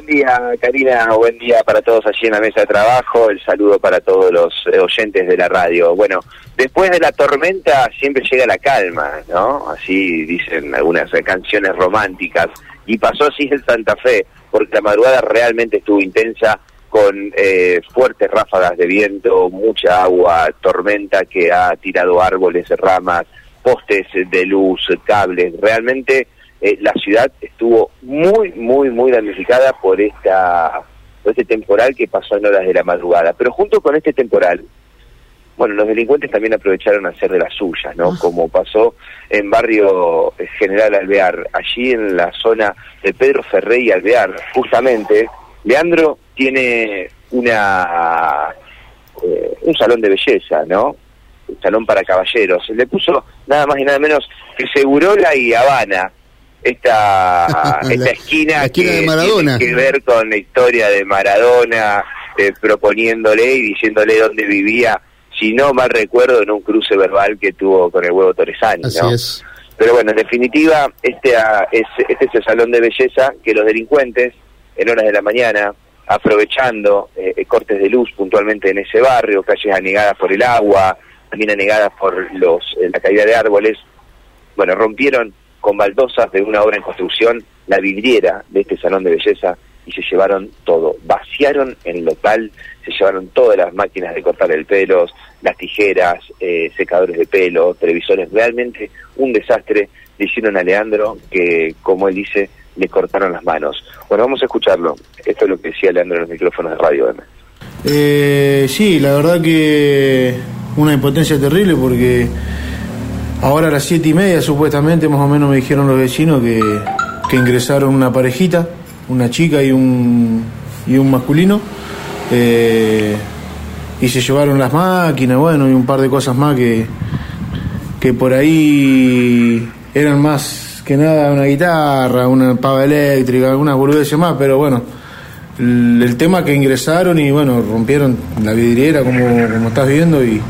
Buen día, Karina. Buen día para todos allí en la mesa de trabajo. El saludo para todos los eh, oyentes de la radio. Bueno, después de la tormenta siempre llega la calma, ¿no? Así dicen algunas canciones románticas. Y pasó así en Santa Fe, porque la madrugada realmente estuvo intensa con eh, fuertes ráfagas de viento, mucha agua, tormenta que ha tirado árboles, ramas, postes de luz, cables. Realmente eh, la ciudad estuvo muy, muy, muy damnificada por esta por este temporal que pasó en horas de la madrugada. Pero junto con este temporal, bueno, los delincuentes también aprovecharon a hacer de las suyas, ¿no? Ah. Como pasó en barrio General Alvear, allí en la zona de Pedro Ferrey y Alvear, justamente, Leandro tiene una eh, un salón de belleza, ¿no? Un salón para caballeros. Le puso nada más y nada menos que Segurola y Habana esta, esta esquina, que tiene que ver con la historia de Maradona, eh, proponiéndole y diciéndole dónde vivía, si no mal recuerdo, en un cruce verbal que tuvo con el huevo Torresani. Pero bueno, en definitiva, este, ah, es, este es el salón de belleza que los delincuentes, en horas de la mañana, aprovechando eh, cortes de luz puntualmente en ese barrio, calles anegadas por el agua, también anegadas por los, eh, la caída de árboles, bueno, rompieron con baldosas de una obra en construcción la vidriera de este salón de belleza y se llevaron todo. Vaciaron el local, se llevaron todas las máquinas de cortar el pelo, las tijeras, eh, secadores de pelo, televisores. Realmente un desastre. Le hicieron a Leandro que, como él dice, le cortaron las manos. Bueno, vamos a escucharlo. Esto es lo que decía Leandro en los micrófonos de radio. Eh, sí, la verdad que una impotencia terrible porque Ahora a las siete y media supuestamente más o menos me dijeron los vecinos que, ingresaron una parejita, una chica y un, y un masculino, eh, y se llevaron las máquinas, bueno, y un par de cosas más que, que por ahí eran más que nada una guitarra, una pava eléctrica, algunas boludeces más, pero bueno, el, el, tema que ingresaron y bueno, rompieron la vidriera como, como estás viendo y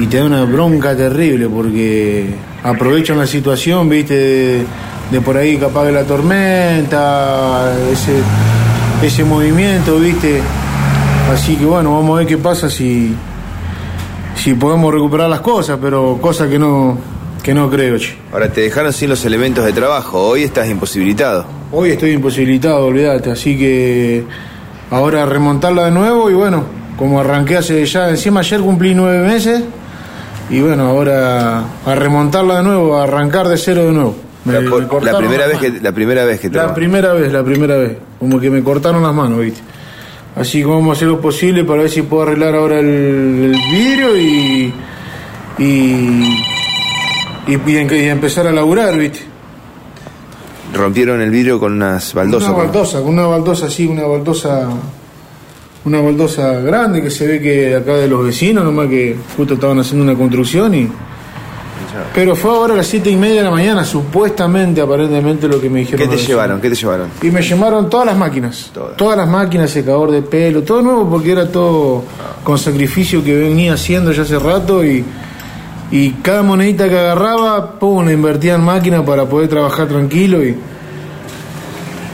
y te da una bronca terrible porque aprovechan la situación, viste, de, por ahí capaz de la tormenta, ese, ese movimiento, viste. Así que bueno, vamos a ver qué pasa si, si podemos recuperar las cosas, pero cosa que no, que no creo. Che. Ahora te dejaron sin los elementos de trabajo, hoy estás imposibilitado. Hoy estoy imposibilitado, olvídate, así que ahora remontarla de nuevo y bueno, como arranqué hace ya, encima ayer cumplí nueve meses y bueno, ahora a remontarla de nuevo, a arrancar de cero de nuevo. la, primera vez que, la primera vez que La primera vez, la primera vez. Como que me cortaron las manos, ¿viste? Así que vamos a hacer lo posible para ver si puedo arreglar ahora el, vidrio y y, y, empezar a laburar, ¿viste? Rompieron el vidrio con unas baldosas. Una baldosa, con una baldosa así, una baldosa una baldosa grande que se ve que acá de los vecinos, nomás que justo estaban haciendo una construcción y... Pero fue ahora a las siete y media de la mañana, supuestamente, aparentemente, lo que me dijeron. ¿Qué te llevaron? ¿Qué te llevaron? Y me llevaron todas las máquinas. Todas. las máquinas, secador de pelo, todo nuevo, porque era todo con sacrificio que venía haciendo ya hace rato y, y cada monedita que agarraba, pum, la invertía en máquina para poder trabajar tranquilo y...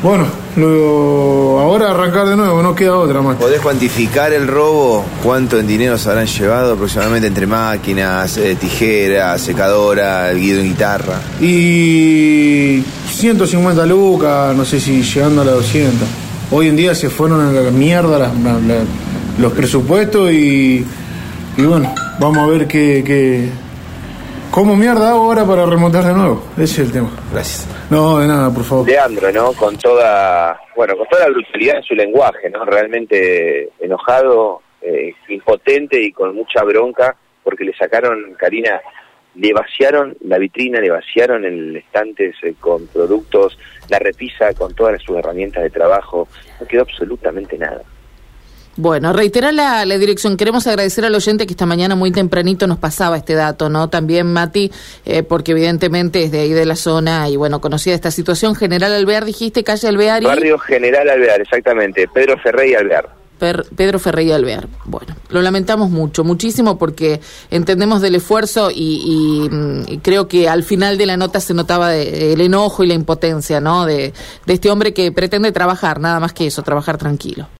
Bueno, Luego, ahora arrancar de nuevo, no queda otra más. ¿Podés cuantificar el robo? ¿Cuánto en dinero se habrán llevado aproximadamente entre máquinas, eh, tijeras, secadora, el guido en guitarra? Y 150 lucas, no sé si llegando a las 200. Hoy en día se fueron a la mierda los presupuestos y, y bueno, vamos a ver qué, qué, ¿Cómo mierda hago ahora para remontar de nuevo? Ese es el tema. Gracias. No, de nada, por favor. Leandro, ¿no? Con toda, bueno, con toda la brutalidad en su lenguaje, ¿no? Realmente enojado, eh, impotente y con mucha bronca porque le sacaron, Karina, le vaciaron la vitrina, le vaciaron el estante con productos, la repisa con todas sus herramientas de trabajo, no quedó absolutamente nada. Bueno, reitera la, dirección. Queremos agradecer al oyente que esta mañana muy tempranito nos pasaba este dato, ¿no? También, Mati, eh, porque evidentemente es de ahí de la zona y bueno, conocía esta situación. General Alvear, dijiste, calle Alvear Barrio General Alvear, exactamente. Pedro Ferrey Alvear. Pedro Ferreira Alvear. Bueno, lo lamentamos mucho, muchísimo, porque entendemos del esfuerzo y, mm, creo que al final de la nota se notaba el enojo y la impotencia, ¿no? De, de este hombre que pretende trabajar, nada más que eso, trabajar tranquilo.